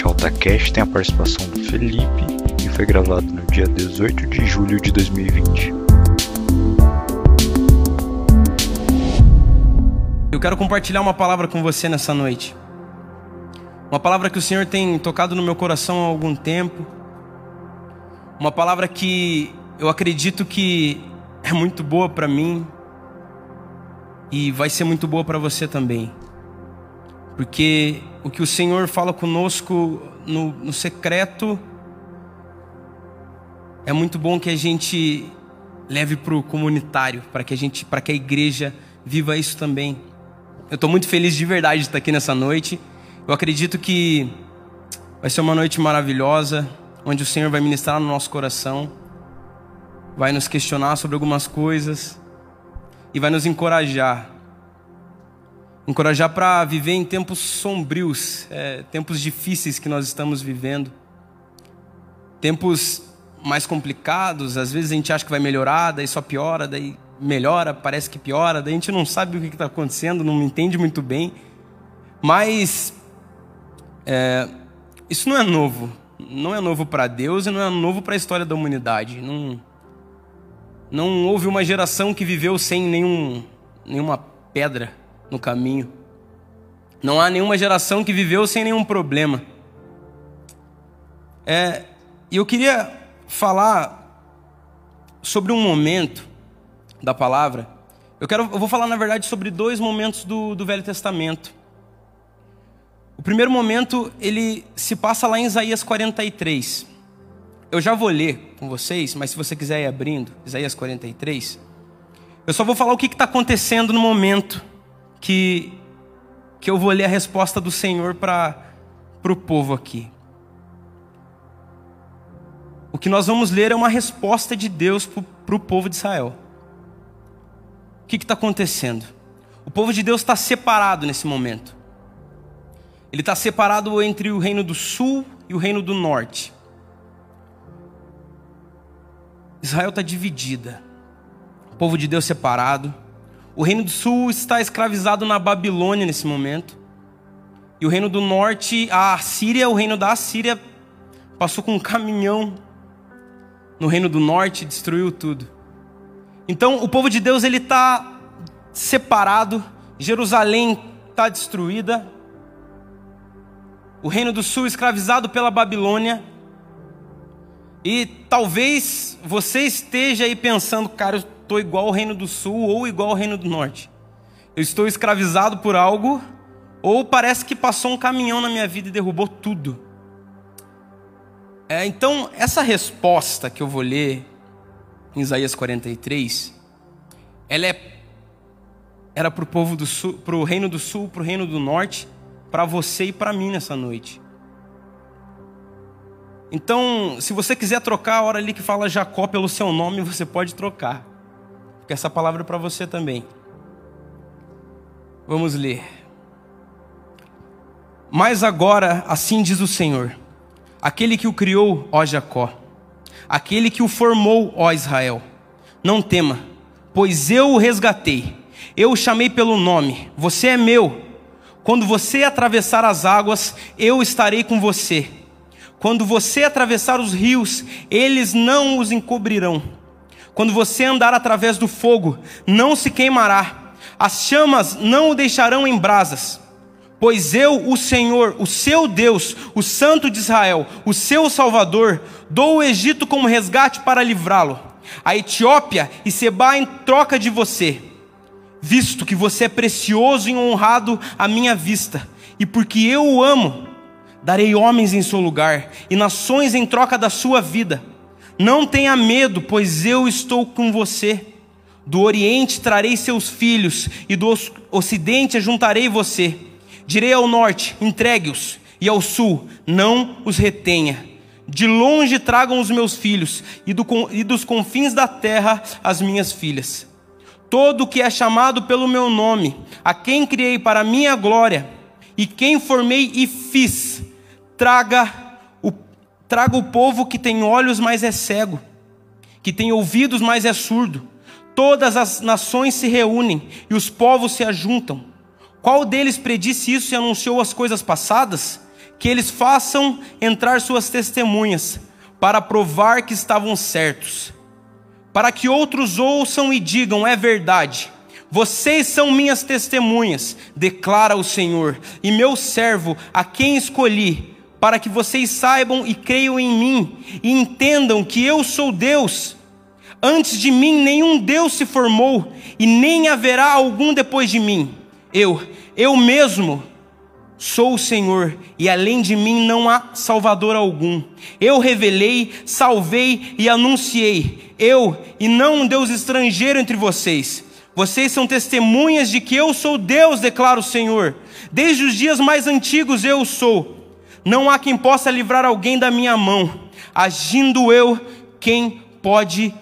AltaCast tem a participação do Felipe e foi gravado no dia 18 de julho de 2020. Eu quero compartilhar uma palavra com você nessa noite. Uma palavra que o Senhor tem tocado no meu coração há algum tempo. Uma palavra que eu acredito que é muito boa para mim e vai ser muito boa para você também. Porque o que o Senhor fala conosco no, no secreto é muito bom que a gente leve para o comunitário, para que a gente, para que a igreja viva isso também. Eu estou muito feliz de verdade de estar aqui nessa noite. Eu acredito que vai ser uma noite maravilhosa, onde o Senhor vai ministrar no nosso coração, vai nos questionar sobre algumas coisas e vai nos encorajar encorajar para viver em tempos sombrios, é, tempos difíceis que nós estamos vivendo, tempos mais complicados. Às vezes a gente acha que vai melhorar, daí só piora, daí melhora, parece que piora, daí a gente não sabe o que está acontecendo, não entende muito bem. Mas é, isso não é novo, não é novo para Deus e não é novo para a história da humanidade. Não, não houve uma geração que viveu sem nenhum, nenhuma pedra no caminho. Não há nenhuma geração que viveu sem nenhum problema. É, e eu queria falar sobre um momento da palavra. Eu, quero, eu vou falar, na verdade, sobre dois momentos do, do Velho Testamento. O primeiro momento, ele se passa lá em Isaías 43. Eu já vou ler com vocês, mas se você quiser ir abrindo, Isaías 43. Eu só vou falar o que está acontecendo no momento que, que eu vou ler a resposta do Senhor para o povo aqui. O que nós vamos ler é uma resposta de Deus para o povo de Israel. O que está acontecendo? O povo de Deus está separado nesse momento. Ele está separado entre o reino do sul e o reino do norte. Israel está dividida. O povo de Deus separado. O reino do sul está escravizado na Babilônia nesse momento. E o reino do norte, a Síria, o reino da Síria, passou com um caminhão no reino do norte e destruiu tudo. Então o povo de Deus ele está separado. Jerusalém está destruída. O reino do sul escravizado pela Babilônia. E talvez você esteja aí pensando, cara, eu estou igual ao reino do sul ou igual ao reino do norte. Eu estou escravizado por algo, ou parece que passou um caminhão na minha vida e derrubou tudo. É, então, essa resposta que eu vou ler em Isaías 43, ela é era para o povo do sul, para o reino do sul, para o reino do norte, para você e para mim nessa noite. Então, se você quiser trocar a hora ali que fala Jacó pelo seu nome, você pode trocar porque essa palavra é para você também. Vamos ler. Mas agora, assim diz o Senhor, aquele que o criou, ó Jacó, aquele que o formou, ó Israel, não tema, pois eu o resgatei, eu o chamei pelo nome, você é meu. Quando você atravessar as águas, eu estarei com você. Quando você atravessar os rios, eles não os encobrirão. Quando você andar através do fogo, não se queimará, as chamas não o deixarão em brasas. Pois eu, o Senhor, o seu Deus, o Santo de Israel, o seu Salvador, dou o Egito como resgate para livrá-lo, a Etiópia e Seba em troca de você, visto que você é precioso e honrado à minha vista, e porque eu o amo, darei homens em seu lugar e nações em troca da sua vida não tenha medo, pois eu estou com você. Do Oriente trarei seus filhos, e do Ocidente ajuntarei você. Direi ao norte: entregue-os, e ao sul: não os retenha. De longe tragam os meus filhos, e, do, e dos confins da terra as minhas filhas. Todo o que é chamado pelo meu nome, a quem criei para minha glória, e quem formei e fiz, traga Traga o povo que tem olhos, mas é cego, que tem ouvidos, mas é surdo. Todas as nações se reúnem e os povos se ajuntam. Qual deles predisse isso e anunciou as coisas passadas? que eles façam entrar suas testemunhas, para provar que estavam certos, para que outros ouçam e digam: é verdade. Vocês são minhas testemunhas, declara o Senhor, e meu servo, a quem escolhi, para que vocês saibam e creiam em mim, e entendam que eu sou Deus. Antes de mim nenhum Deus se formou, e nem haverá algum depois de mim. Eu, eu mesmo, sou o Senhor, e além de mim não há Salvador algum. Eu revelei, salvei e anunciei, eu, e não um Deus estrangeiro entre vocês. Vocês são testemunhas de que eu sou Deus, declara o Senhor. Desde os dias mais antigos eu sou. Não há quem possa livrar alguém da minha mão. Agindo eu, quem pode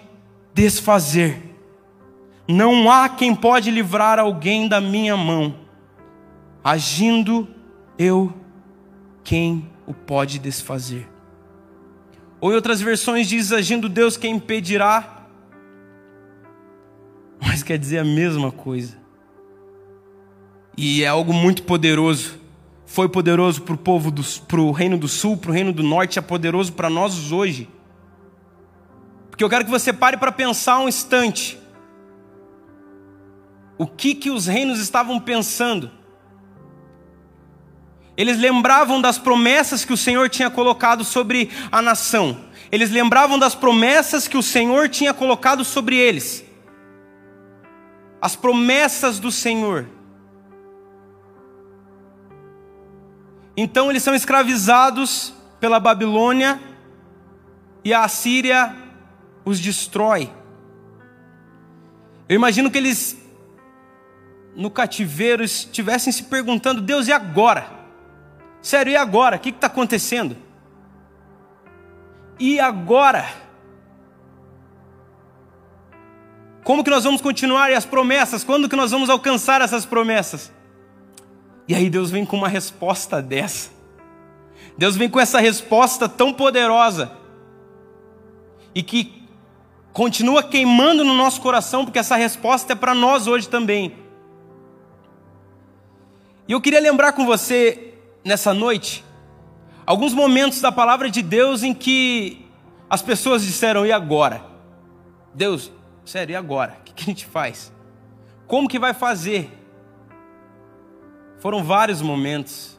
desfazer? Não há quem pode livrar alguém da minha mão. Agindo eu, quem o pode desfazer? Ou em outras versões diz: agindo Deus, quem impedirá? mas quer dizer a mesma coisa. E é algo muito poderoso. Foi poderoso para o povo, para o reino do sul, para o reino do norte, é poderoso para nós hoje. Porque eu quero que você pare para pensar um instante. O que que os reinos estavam pensando? Eles lembravam das promessas que o Senhor tinha colocado sobre a nação. Eles lembravam das promessas que o Senhor tinha colocado sobre eles as promessas do Senhor. Então eles são escravizados pela Babilônia e a Assíria os destrói. Eu imagino que eles, no cativeiro, estivessem se perguntando: Deus, e agora? Sério, e agora? O que está acontecendo? E agora? Como que nós vamos continuar e as promessas? Quando que nós vamos alcançar essas promessas? E aí Deus vem com uma resposta dessa. Deus vem com essa resposta tão poderosa e que continua queimando no nosso coração, porque essa resposta é para nós hoje também. E eu queria lembrar com você nessa noite alguns momentos da palavra de Deus em que as pessoas disseram: "E agora? Deus, Sério, e agora? O que a gente faz? Como que vai fazer? Foram vários momentos.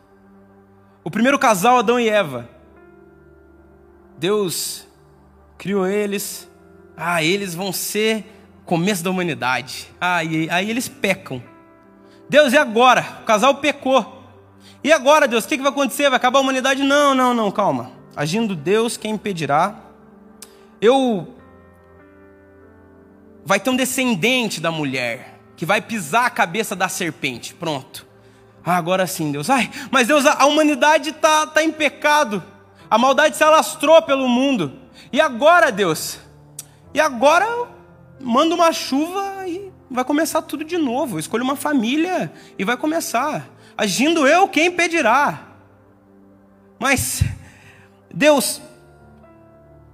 O primeiro casal, Adão e Eva. Deus criou eles. Ah, eles vão ser começo da humanidade. Ah, aí eles pecam. Deus, e agora? O casal pecou. E agora, Deus, o que vai acontecer? Vai acabar a humanidade? Não, não, não, calma. Agindo Deus, quem impedirá? Eu vai ter um descendente da mulher que vai pisar a cabeça da serpente. Pronto. Ah, agora sim, Deus. Ai, mas Deus, a humanidade está tá em pecado. A maldade se alastrou pelo mundo. E agora, Deus? E agora manda uma chuva e vai começar tudo de novo. Escolha uma família e vai começar. Agindo eu, quem impedirá? Mas Deus,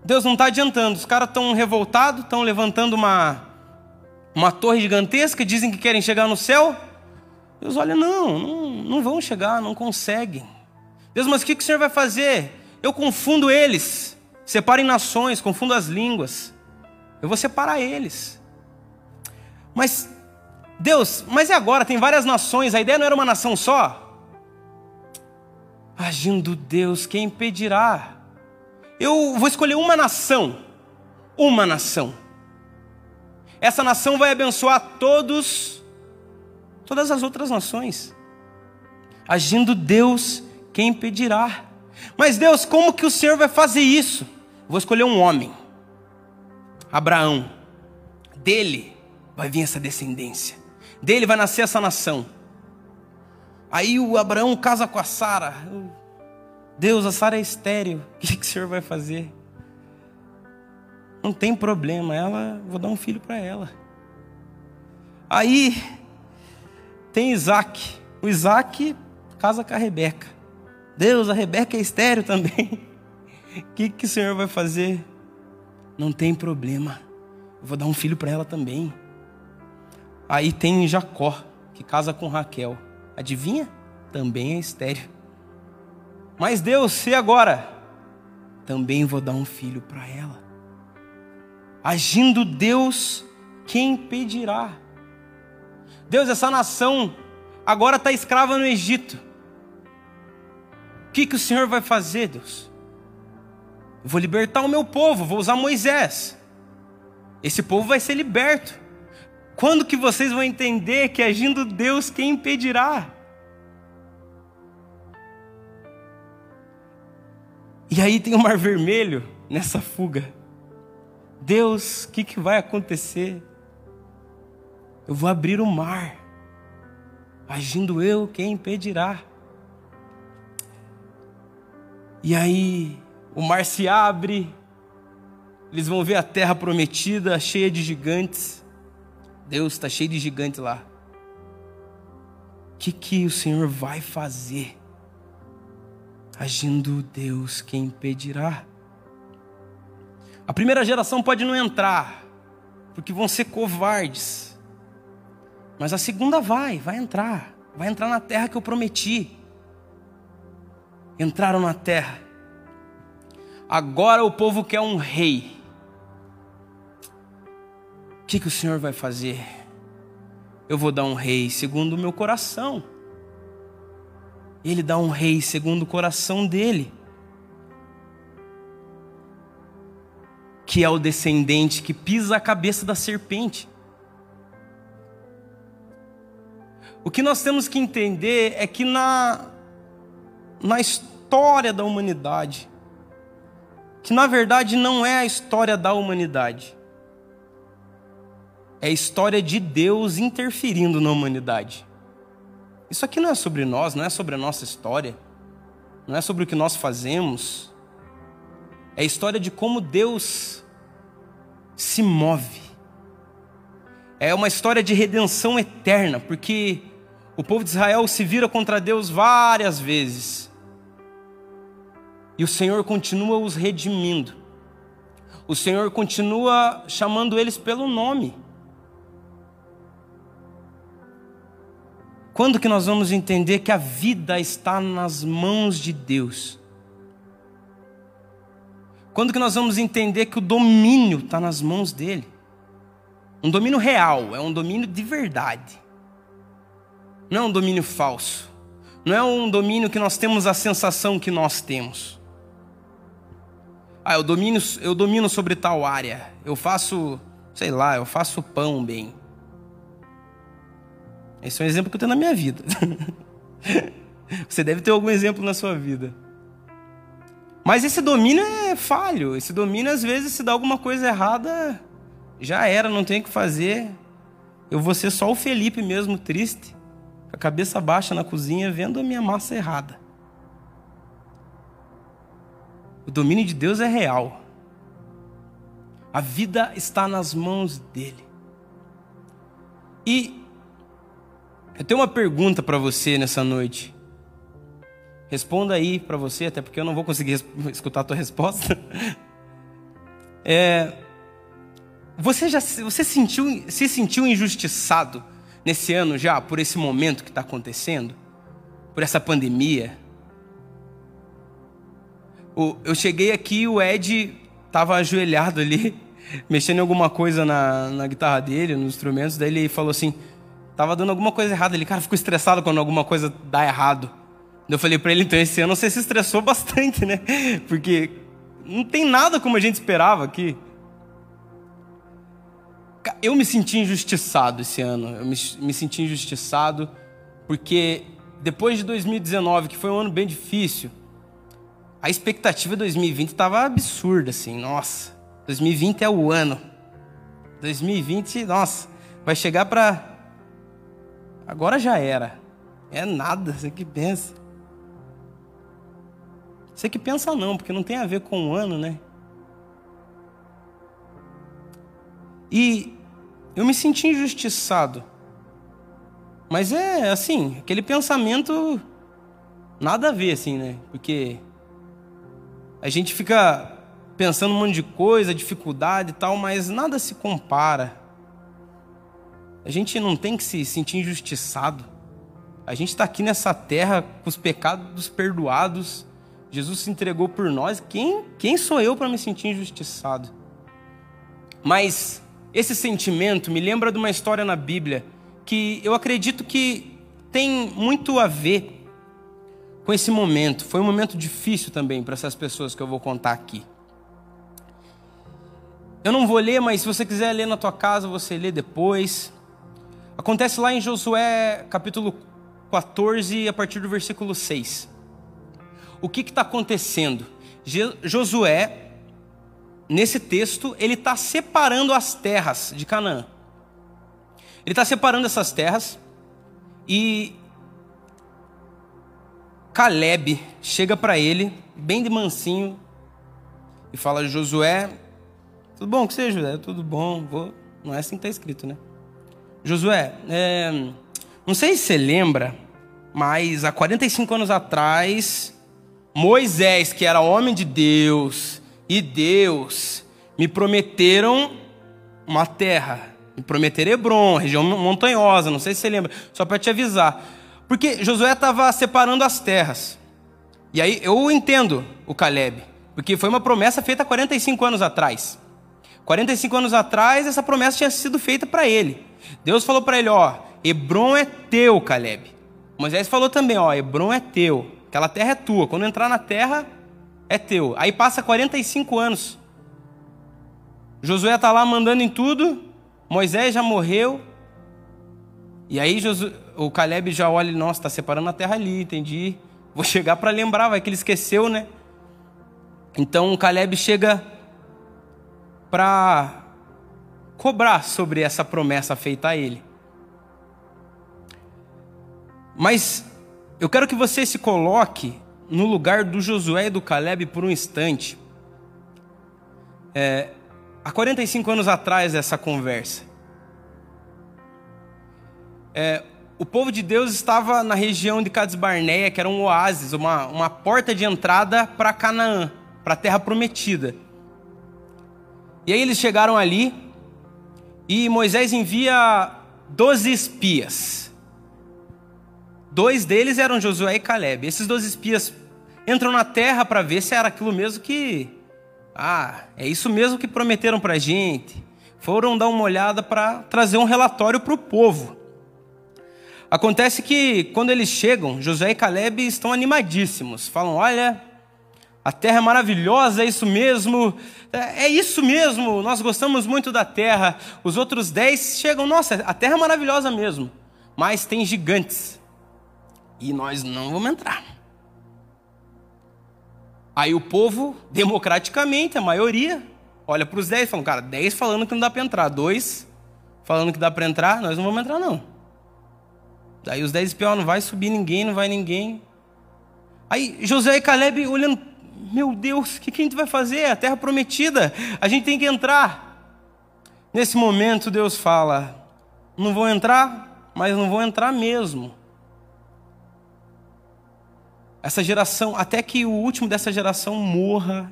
Deus não está adiantando. Os caras estão revoltados, estão levantando uma, uma torre gigantesca, dizem que querem chegar no céu. Deus olha, não, não, não vão chegar, não conseguem. Deus, mas o que, que o Senhor vai fazer? Eu confundo eles, separo em nações, confundo as línguas. Eu vou separar eles. Mas, Deus, mas e agora? Tem várias nações, a ideia não era uma nação só? Agindo Deus, quem impedirá? Eu vou escolher uma nação, uma nação. Essa nação vai abençoar todos, todas as outras nações. Agindo Deus, quem impedirá? Mas Deus, como que o Senhor vai fazer isso? Vou escolher um homem, Abraão. Dele vai vir essa descendência. Dele vai nascer essa nação. Aí o Abraão casa com a Sara. Deus, a Sara é estéreo. O que, que o senhor vai fazer? Não tem problema, ela, vou dar um filho para ela. Aí tem Isaac. O Isaac casa com a Rebeca. Deus, a Rebeca é estéreo também. O que, que o Senhor vai fazer? Não tem problema. Eu vou dar um filho para ela também. Aí tem Jacó, que casa com Raquel. Adivinha? Também é estéreo. Mas Deus, e agora? Também vou dar um filho para ela. Agindo Deus, quem impedirá? Deus, essa nação agora está escrava no Egito. O que, que o Senhor vai fazer, Deus? Eu vou libertar o meu povo, vou usar Moisés. Esse povo vai ser liberto. Quando que vocês vão entender que agindo Deus, quem impedirá? E aí tem o Mar Vermelho nessa fuga. Deus, o que, que vai acontecer? Eu vou abrir o mar. Agindo eu, quem impedirá? E aí o mar se abre, eles vão ver a terra prometida cheia de gigantes. Deus está cheio de gigantes lá. O que, que o Senhor vai fazer? Agindo Deus, quem impedirá? A primeira geração pode não entrar, porque vão ser covardes. Mas a segunda vai, vai entrar. Vai entrar na terra que eu prometi. Entraram na terra. Agora o povo quer um rei. O que, que o Senhor vai fazer? Eu vou dar um rei segundo o meu coração. Ele dá um rei segundo o coração dele. Que é o descendente que pisa a cabeça da serpente. O que nós temos que entender é que na, na história da humanidade, que na verdade não é a história da humanidade, é a história de Deus interferindo na humanidade. Isso aqui não é sobre nós, não é sobre a nossa história, não é sobre o que nós fazemos. É a história de como Deus se move. É uma história de redenção eterna, porque o povo de Israel se vira contra Deus várias vezes. E o Senhor continua os redimindo. O Senhor continua chamando eles pelo nome. Quando que nós vamos entender que a vida está nas mãos de Deus? Quando que nós vamos entender que o domínio está nas mãos dele? Um domínio real, é um domínio de verdade. Não é um domínio falso. Não é um domínio que nós temos a sensação que nós temos. Ah, eu domino, eu domino sobre tal área. Eu faço, sei lá, eu faço pão bem. Esse é um exemplo que eu tenho na minha vida. Você deve ter algum exemplo na sua vida. Mas esse domínio é falho. Esse domínio, às vezes, se dá alguma coisa errada, já era, não tem o que fazer. Eu vou ser só o Felipe mesmo, triste, com a cabeça baixa na cozinha, vendo a minha massa errada. O domínio de Deus é real. A vida está nas mãos dele. E eu tenho uma pergunta para você nessa noite. Responda aí para você, até porque eu não vou conseguir escutar a tua resposta. É, você já você sentiu, se sentiu injustiçado nesse ano já por esse momento que está acontecendo, por essa pandemia? Eu cheguei aqui, o Ed estava ajoelhado ali, mexendo em alguma coisa na, na guitarra dele, nos instrumentos. Daí ele falou assim: Tava dando alguma coisa errada. Ele, cara, ficou estressado quando alguma coisa dá errado. Eu falei para ele, então esse ano você se estressou bastante, né? Porque não tem nada como a gente esperava aqui. Eu me senti injustiçado esse ano. Eu me, me senti injustiçado porque depois de 2019, que foi um ano bem difícil, a expectativa de 2020 estava absurda, assim. Nossa, 2020 é o ano. 2020, nossa, vai chegar para Agora já era. É nada, você que pensa. Você que pensa não, porque não tem a ver com o ano, né? E eu me senti injustiçado. Mas é assim, aquele pensamento nada a ver assim, né? Porque a gente fica pensando um monte de coisa, dificuldade e tal, mas nada se compara a gente não tem que se sentir injustiçado. A gente está aqui nessa terra com os pecados perdoados, Jesus se entregou por nós. Quem, quem sou eu para me sentir injustiçado? Mas esse sentimento me lembra de uma história na Bíblia que eu acredito que tem muito a ver com esse momento. Foi um momento difícil também para essas pessoas que eu vou contar aqui. Eu não vou ler, mas se você quiser ler na tua casa, você lê depois. Acontece lá em Josué capítulo 14, a partir do versículo 6. O que está acontecendo? Josué, nesse texto, ele está separando as terras de Canaã. Ele está separando essas terras e Caleb chega para ele, bem de mansinho, e fala: Josué, tudo bom que seja, Josué? Tudo bom, vou. Não é assim que está escrito, né? Josué, é... não sei se você lembra, mas há 45 anos atrás, Moisés, que era homem de Deus, e Deus me prometeram uma terra. Me prometeram Hebron, região montanhosa, não sei se você lembra, só para te avisar. Porque Josué estava separando as terras. E aí eu entendo o Caleb, porque foi uma promessa feita 45 anos atrás. 45 anos atrás, essa promessa tinha sido feita para ele. Deus falou para ele: Ó, Hebron é teu, Caleb. Moisés falou também: Ó, Hebron é teu. Aquela terra é tua. Quando entrar na terra, é teu. Aí passa 45 anos. Josué está lá mandando em tudo. Moisés já morreu. E aí Josué, o Caleb já olha, nossa, está separando a terra ali, entendi. Vou chegar para lembrar, vai que ele esqueceu, né? Então o Caleb chega para cobrar sobre essa promessa feita a ele. Mas eu quero que você se coloque no lugar do Josué e do Caleb por um instante. É, há 45 anos atrás dessa conversa, é, o povo de Deus estava na região de Cades Barneia, que era um oásis, uma, uma porta de entrada para Canaã, para a terra prometida. E aí eles chegaram ali e Moisés envia 12 espias Dois deles eram Josué e Caleb. Esses dois espias entram na terra para ver se era aquilo mesmo que. Ah, é isso mesmo que prometeram para a gente. Foram dar uma olhada para trazer um relatório para o povo. Acontece que quando eles chegam, Josué e Caleb estão animadíssimos. Falam: Olha, a terra é maravilhosa, é isso mesmo, é, é isso mesmo, nós gostamos muito da terra. Os outros dez chegam: Nossa, a terra é maravilhosa mesmo, mas tem gigantes. E nós não vamos entrar. Aí o povo, democraticamente, a maioria, olha para os 10 e fala, cara, 10 falando que não dá para entrar, dois falando que dá para entrar, nós não vamos entrar não. Daí os 10 pior, não vai subir ninguém, não vai ninguém. Aí José e Caleb olhando, meu Deus, o que, que a gente vai fazer? A terra prometida, a gente tem que entrar. Nesse momento Deus fala, não vou entrar, mas não vou entrar mesmo. Essa geração, até que o último dessa geração morra,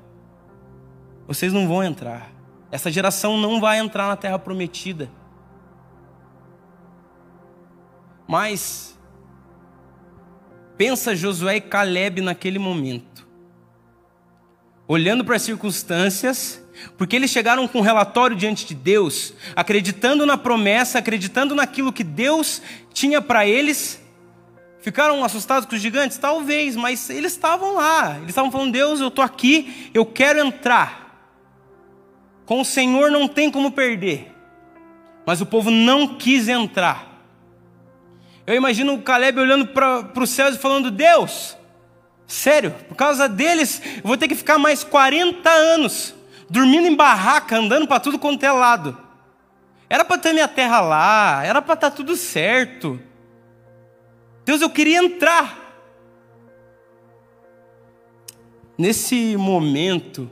vocês não vão entrar. Essa geração não vai entrar na terra prometida. Mas pensa Josué e Caleb naquele momento. Olhando para as circunstâncias, porque eles chegaram com um relatório diante de Deus, acreditando na promessa, acreditando naquilo que Deus tinha para eles, Ficaram assustados com os gigantes? Talvez, mas eles estavam lá. Eles estavam falando: Deus, eu estou aqui, eu quero entrar. Com o Senhor não tem como perder. Mas o povo não quis entrar. Eu imagino o Caleb olhando para os céus e falando: Deus, sério, por causa deles, eu vou ter que ficar mais 40 anos dormindo em barraca, andando para tudo quanto é lado. Era para ter minha terra lá, era para estar tá tudo certo. Deus, eu queria entrar. Nesse momento,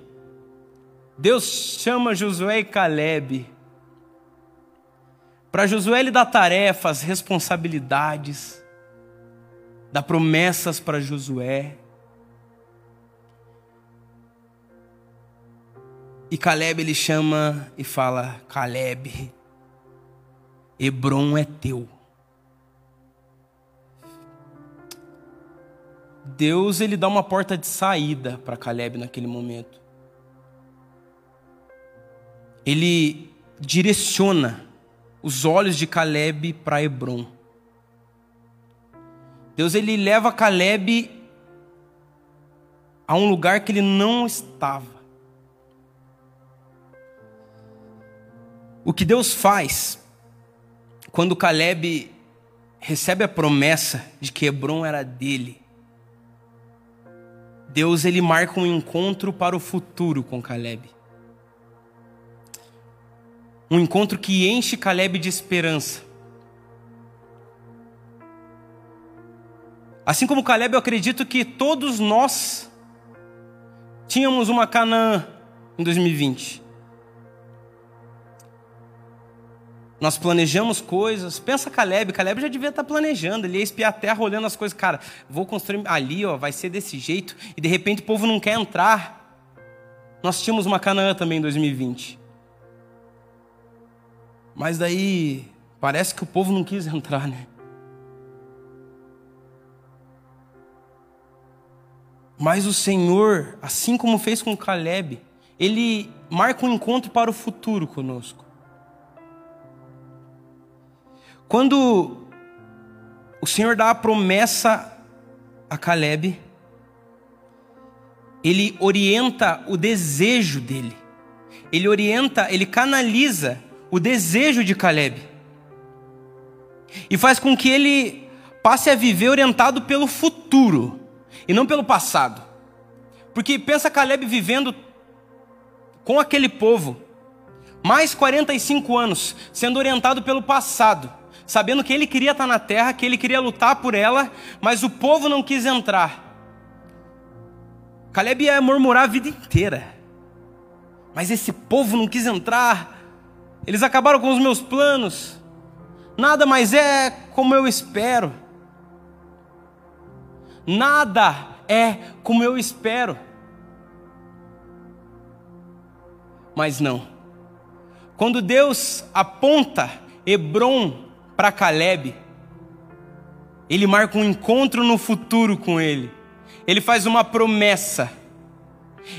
Deus chama Josué e Caleb para Josué lhe dar tarefas, responsabilidades, dar promessas para Josué. E Caleb ele chama e fala: Caleb, Hebron é teu. Deus ele dá uma porta de saída para Caleb naquele momento. Ele direciona os olhos de Caleb para Hebron. Deus ele leva Caleb a um lugar que ele não estava. O que Deus faz quando Caleb recebe a promessa de que Hebron era dele, Deus ele marca um encontro para o futuro com Caleb. Um encontro que enche Caleb de esperança. Assim como Caleb, eu acredito que todos nós tínhamos uma Canaã em 2020. Nós planejamos coisas. Pensa Caleb, Caleb já devia estar planejando, ele ia espiar a terra olhando as coisas. Cara, vou construir ali, ó, vai ser desse jeito. E de repente o povo não quer entrar. Nós tínhamos uma Canaã também em 2020. Mas daí parece que o povo não quis entrar, né? Mas o Senhor, assim como fez com Caleb, ele marca um encontro para o futuro conosco. Quando o Senhor dá a promessa a Caleb, ele orienta o desejo dele. Ele orienta, ele canaliza o desejo de Caleb. E faz com que ele passe a viver orientado pelo futuro e não pelo passado. Porque pensa Caleb vivendo com aquele povo, mais 45 anos, sendo orientado pelo passado sabendo que ele queria estar na terra, que ele queria lutar por ela, mas o povo não quis entrar. Caleb ia murmurar a vida inteira, mas esse povo não quis entrar, eles acabaram com os meus planos, nada mais é como eu espero, nada é como eu espero. Mas não. Quando Deus aponta Hebron para Caleb, ele marca um encontro no futuro com ele. Ele faz uma promessa.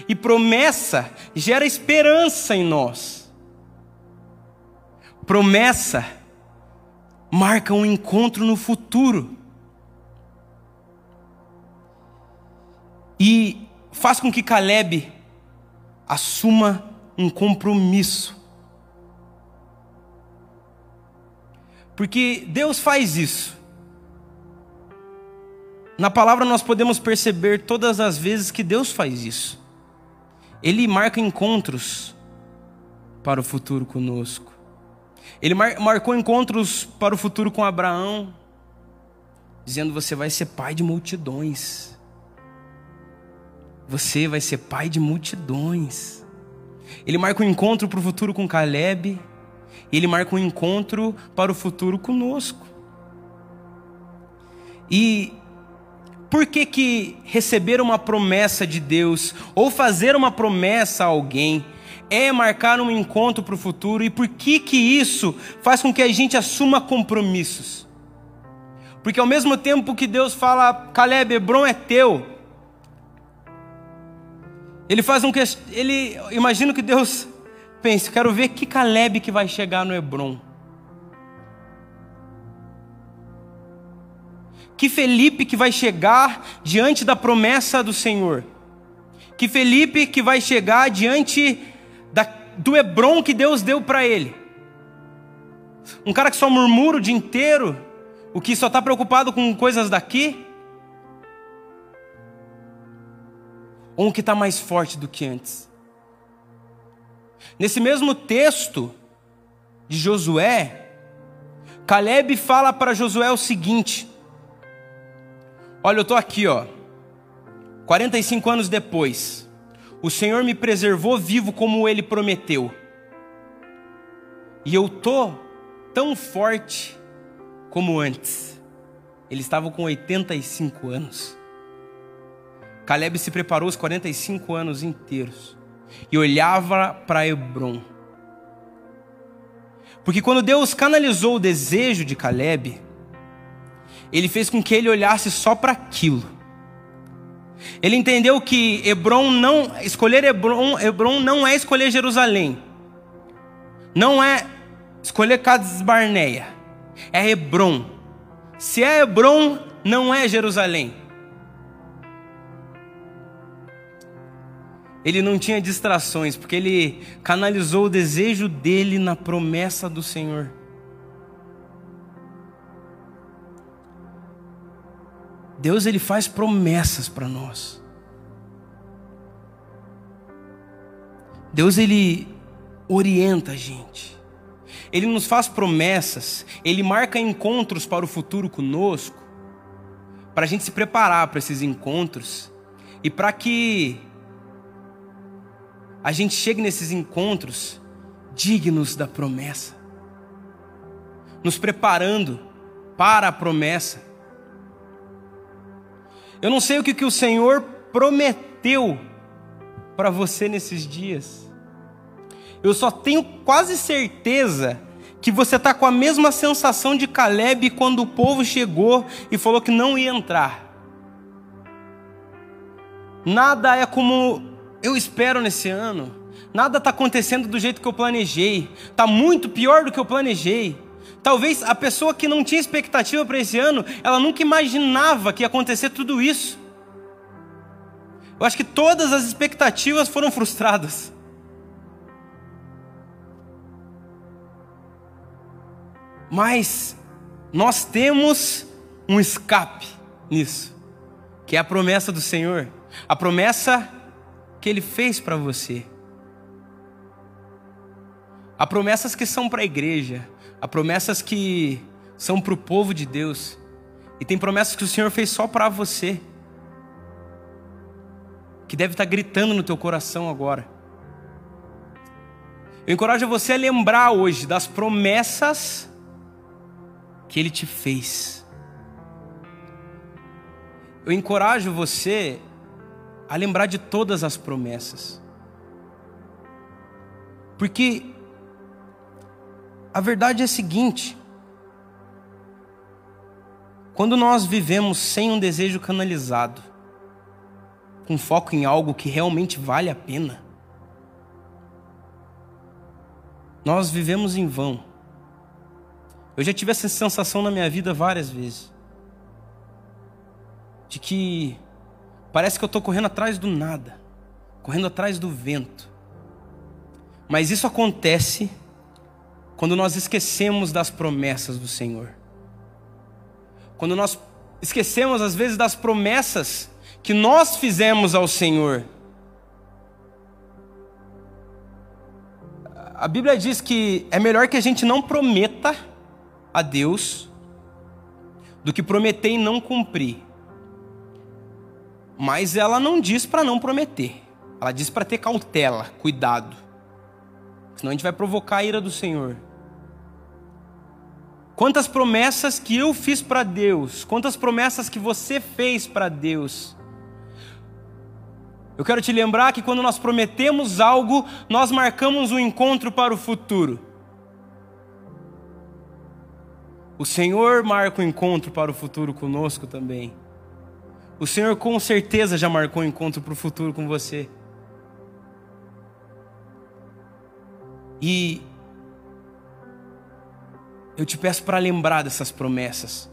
E promessa gera esperança em nós. Promessa marca um encontro no futuro. E faz com que Caleb assuma um compromisso Porque Deus faz isso. Na palavra nós podemos perceber todas as vezes que Deus faz isso. Ele marca encontros para o futuro conosco. Ele mar marcou encontros para o futuro com Abraão, dizendo: Você vai ser pai de multidões. Você vai ser pai de multidões. Ele marca um encontro para o futuro com Caleb ele marca um encontro para o futuro conosco. E por que que receber uma promessa de Deus ou fazer uma promessa a alguém é marcar um encontro para o futuro e por que que isso faz com que a gente assuma compromissos? Porque ao mesmo tempo que Deus fala, Caleb, Hebron é teu, ele faz um ele imagino que Deus pense, quero ver que Caleb que vai chegar no Hebron. Que Felipe que vai chegar diante da promessa do Senhor. Que Felipe que vai chegar diante da, do Hebron que Deus deu para ele. Um cara que só murmura o dia inteiro, o que só está preocupado com coisas daqui. Ou um que está mais forte do que antes. Nesse mesmo texto de Josué, Caleb fala para Josué o seguinte: Olha, eu estou aqui, ó, 45 anos depois, o Senhor me preservou vivo como ele prometeu, e eu estou tão forte como antes. Eles estavam com 85 anos. Caleb se preparou os 45 anos inteiros e olhava para Hebron. Porque quando Deus canalizou o desejo de Caleb, ele fez com que ele olhasse só para aquilo. Ele entendeu que Hebron não escolher Hebron, Hebron não é escolher Jerusalém. Não é escolher Cades Barneia. É Hebron. Se é Hebron, não é Jerusalém. Ele não tinha distrações, porque ele canalizou o desejo dele na promessa do Senhor. Deus ele faz promessas para nós. Deus ele orienta a gente. Ele nos faz promessas, ele marca encontros para o futuro conosco, para a gente se preparar para esses encontros e para que a gente chegue nesses encontros dignos da promessa, nos preparando para a promessa. Eu não sei o que, que o Senhor prometeu para você nesses dias. Eu só tenho quase certeza que você está com a mesma sensação de Caleb quando o povo chegou e falou que não ia entrar. Nada é como eu espero nesse ano. Nada está acontecendo do jeito que eu planejei. Está muito pior do que eu planejei. Talvez a pessoa que não tinha expectativa para esse ano, ela nunca imaginava que ia acontecer tudo isso. Eu acho que todas as expectativas foram frustradas. Mas nós temos um escape nisso, que é a promessa do Senhor, a promessa que Ele fez para você. Há promessas que são para a igreja, Há promessas que são para o povo de Deus. E tem promessas que o Senhor fez só para você. Que deve estar gritando no teu coração agora. Eu encorajo você a lembrar hoje das promessas que Ele te fez. Eu encorajo você a lembrar de todas as promessas. Porque a verdade é a seguinte: quando nós vivemos sem um desejo canalizado, com foco em algo que realmente vale a pena, nós vivemos em vão. Eu já tive essa sensação na minha vida várias vezes. De que parece que eu estou correndo atrás do nada, correndo atrás do vento. Mas isso acontece quando nós esquecemos das promessas do Senhor. Quando nós esquecemos, às vezes, das promessas que nós fizemos ao Senhor. A Bíblia diz que é melhor que a gente não prometa a Deus do que prometer e não cumprir. Mas ela não diz para não prometer. Ela diz para ter cautela, cuidado. Senão a gente vai provocar a ira do Senhor. Quantas promessas que eu fiz para Deus, quantas promessas que você fez para Deus. Eu quero te lembrar que quando nós prometemos algo, nós marcamos um encontro para o futuro. O Senhor marca o um encontro para o futuro conosco também. O Senhor com certeza já marcou um encontro para o futuro com você. E eu te peço para lembrar dessas promessas,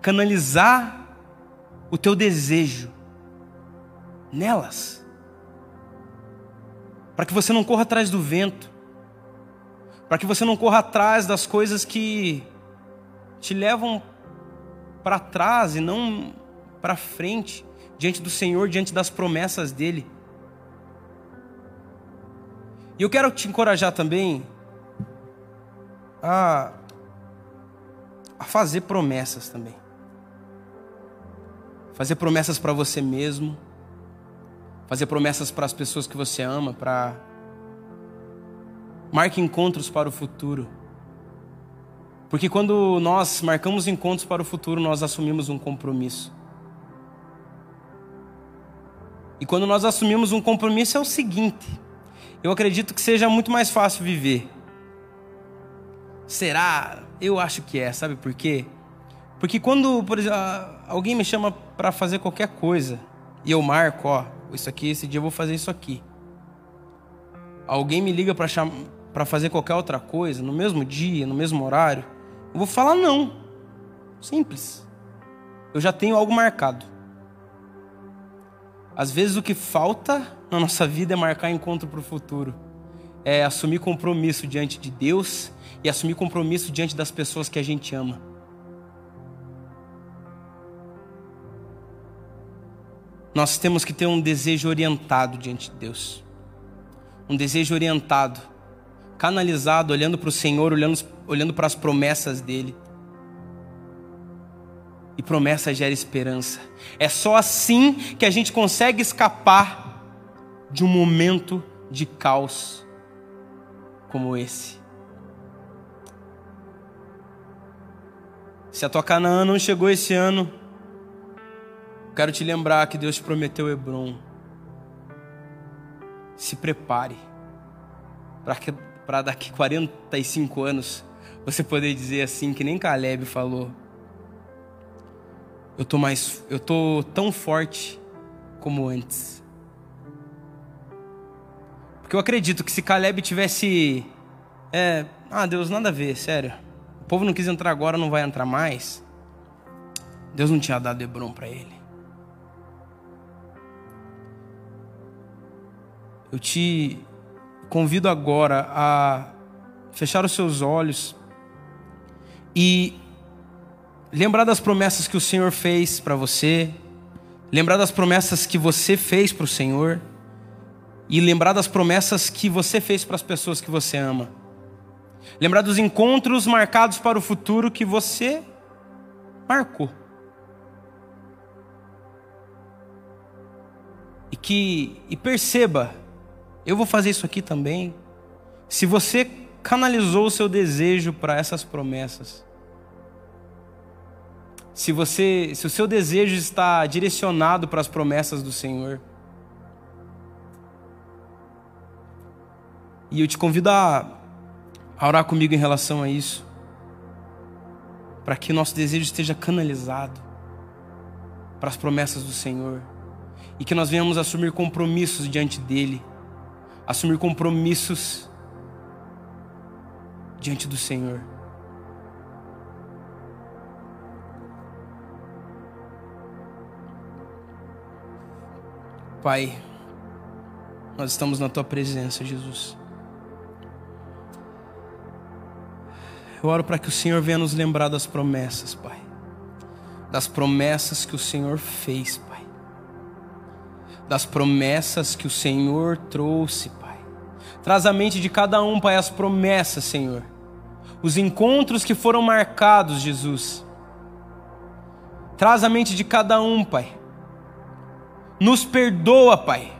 canalizar o teu desejo nelas, para que você não corra atrás do vento, para que você não corra atrás das coisas que te levam para trás e não para frente, diante do Senhor, diante das promessas dEle. E eu quero te encorajar também a a fazer promessas também. Fazer promessas para você mesmo, fazer promessas para as pessoas que você ama, para marque encontros para o futuro. Porque quando nós marcamos encontros para o futuro, nós assumimos um compromisso. E quando nós assumimos um compromisso é o seguinte: eu acredito que seja muito mais fácil viver. Será? Eu acho que é, sabe por quê? Porque quando, por exemplo, alguém me chama para fazer qualquer coisa e eu marco, ó, isso aqui, esse dia eu vou fazer isso aqui. Alguém me liga para para fazer qualquer outra coisa, no mesmo dia, no mesmo horário, eu vou falar não. Simples. Eu já tenho algo marcado. Às vezes o que falta na nossa vida é marcar encontro para o futuro. É assumir compromisso diante de Deus e assumir compromisso diante das pessoas que a gente ama. Nós temos que ter um desejo orientado diante de Deus. Um desejo orientado, canalizado, olhando para o Senhor, olhando, olhando para as promessas dEle. E promessa gera esperança. É só assim que a gente consegue escapar de um momento de caos como esse. Se a tua Canaã não chegou esse ano, Quero te lembrar que Deus te prometeu Hebron. Se prepare para daqui 45 anos você poder dizer assim que nem Caleb falou. Eu tô mais, eu tô tão forte como antes. Porque eu acredito que se Caleb tivesse é, ah, Deus, nada a ver, sério. O povo não quis entrar agora, não vai entrar mais. Deus não tinha dado Hebron para ele. Eu te convido agora a fechar os seus olhos e lembrar das promessas que o Senhor fez para você, lembrar das promessas que você fez para o Senhor e lembrar das promessas que você fez para as pessoas que você ama. Lembrar dos encontros marcados para o futuro que você marcou. E que e perceba eu vou fazer isso aqui também. Se você canalizou o seu desejo para essas promessas, se você, se o seu desejo está direcionado para as promessas do Senhor, e eu te convido a, a orar comigo em relação a isso, para que nosso desejo esteja canalizado para as promessas do Senhor e que nós venhamos assumir compromissos diante dele assumir compromissos diante do Senhor. Pai, nós estamos na tua presença, Jesus. Eu oro para que o Senhor venha nos lembrar das promessas, Pai. Das promessas que o Senhor fez, Pai das promessas que o Senhor trouxe, Pai. Traz a mente de cada um, Pai, as promessas, Senhor. Os encontros que foram marcados, Jesus. Traz a mente de cada um, Pai. Nos perdoa, Pai,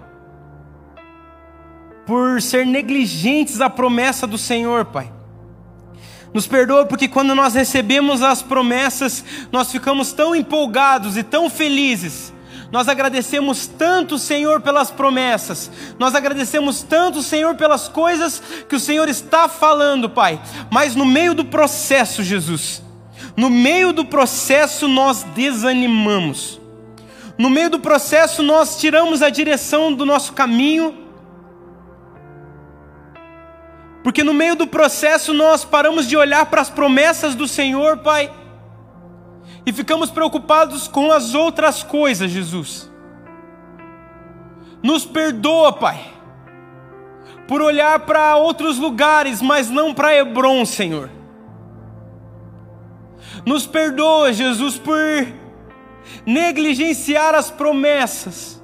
por ser negligentes à promessa do Senhor, Pai. Nos perdoa porque quando nós recebemos as promessas, nós ficamos tão empolgados e tão felizes nós agradecemos tanto, Senhor, pelas promessas. Nós agradecemos tanto, Senhor, pelas coisas que o Senhor está falando, Pai. Mas no meio do processo, Jesus, no meio do processo nós desanimamos. No meio do processo nós tiramos a direção do nosso caminho. Porque no meio do processo nós paramos de olhar para as promessas do Senhor, Pai e ficamos preocupados com as outras coisas, Jesus. Nos perdoa, Pai, por olhar para outros lugares, mas não para Hebron, Senhor. Nos perdoa, Jesus, por negligenciar as promessas.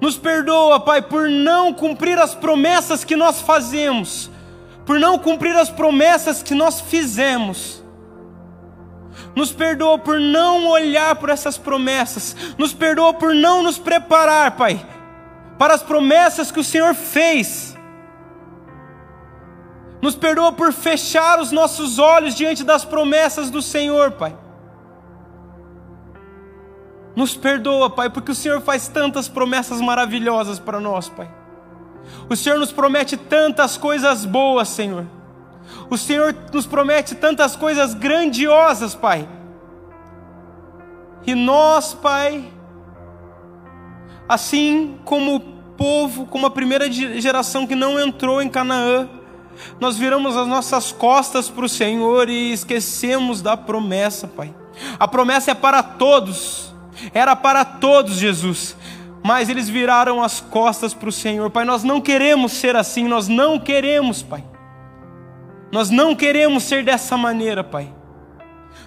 Nos perdoa, Pai, por não cumprir as promessas que nós fazemos, por não cumprir as promessas que nós fizemos. Nos perdoa por não olhar por essas promessas. Nos perdoa por não nos preparar, Pai, para as promessas que o Senhor fez. Nos perdoa por fechar os nossos olhos diante das promessas do Senhor, Pai. Nos perdoa, Pai, porque o Senhor faz tantas promessas maravilhosas para nós, Pai. O Senhor nos promete tantas coisas boas, Senhor. O Senhor nos promete tantas coisas grandiosas, Pai. E nós, Pai, assim como o povo, como a primeira geração que não entrou em Canaã, nós viramos as nossas costas para o Senhor e esquecemos da promessa, Pai. A promessa é para todos, era para todos, Jesus, mas eles viraram as costas para o Senhor, Pai. Nós não queremos ser assim, nós não queremos, Pai. Nós não queremos ser dessa maneira, Pai.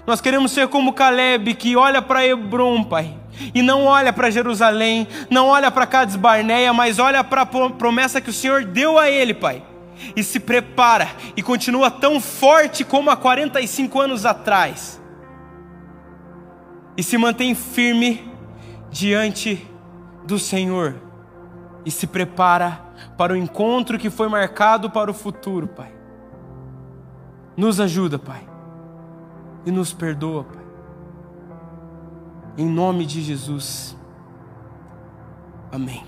Nós queremos ser como Caleb, que olha para Hebron, Pai, e não olha para Jerusalém, não olha para Cades Barneia, mas olha para a promessa que o Senhor deu a ele, Pai e se prepara e continua tão forte como há 45 anos atrás e se mantém firme diante do Senhor e se prepara para o encontro que foi marcado para o futuro, Pai. Nos ajuda, Pai, e nos perdoa, Pai. Em nome de Jesus. Amém.